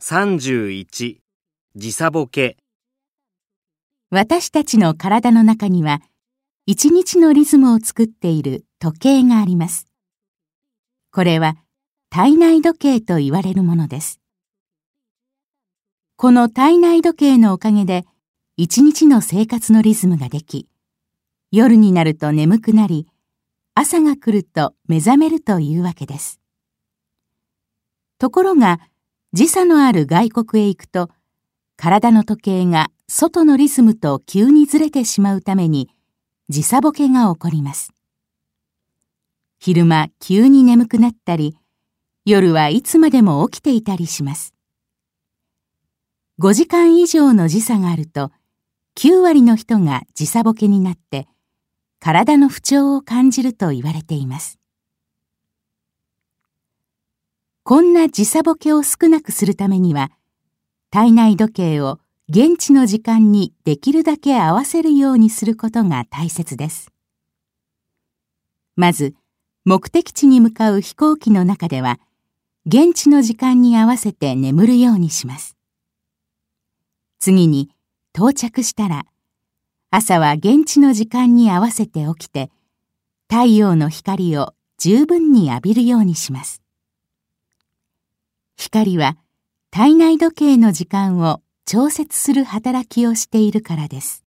31時差ボケ私たちの体の中には、一日のリズムを作っている時計があります。これは体内時計と言われるものです。この体内時計のおかげで、一日の生活のリズムができ、夜になると眠くなり、朝が来ると目覚めるというわけです。ところが、時差のある外国へ行くと、体の時計が外のリズムと急にずれてしまうために時差ボケが起こります。昼間急に眠くなったり、夜はいつまでも起きていたりします。5時間以上の時差があると、9割の人が時差ボケになって、体の不調を感じると言われています。こんな時差ボケを少なくするためには、体内時計を現地の時間にできるだけ合わせるようにすることが大切です。まず、目的地に向かう飛行機の中では、現地の時間に合わせて眠るようにします。次に、到着したら、朝は現地の時間に合わせて起きて、太陽の光を十分に浴びるようにします。光は体内時計の時間を調節する働きをしているからです。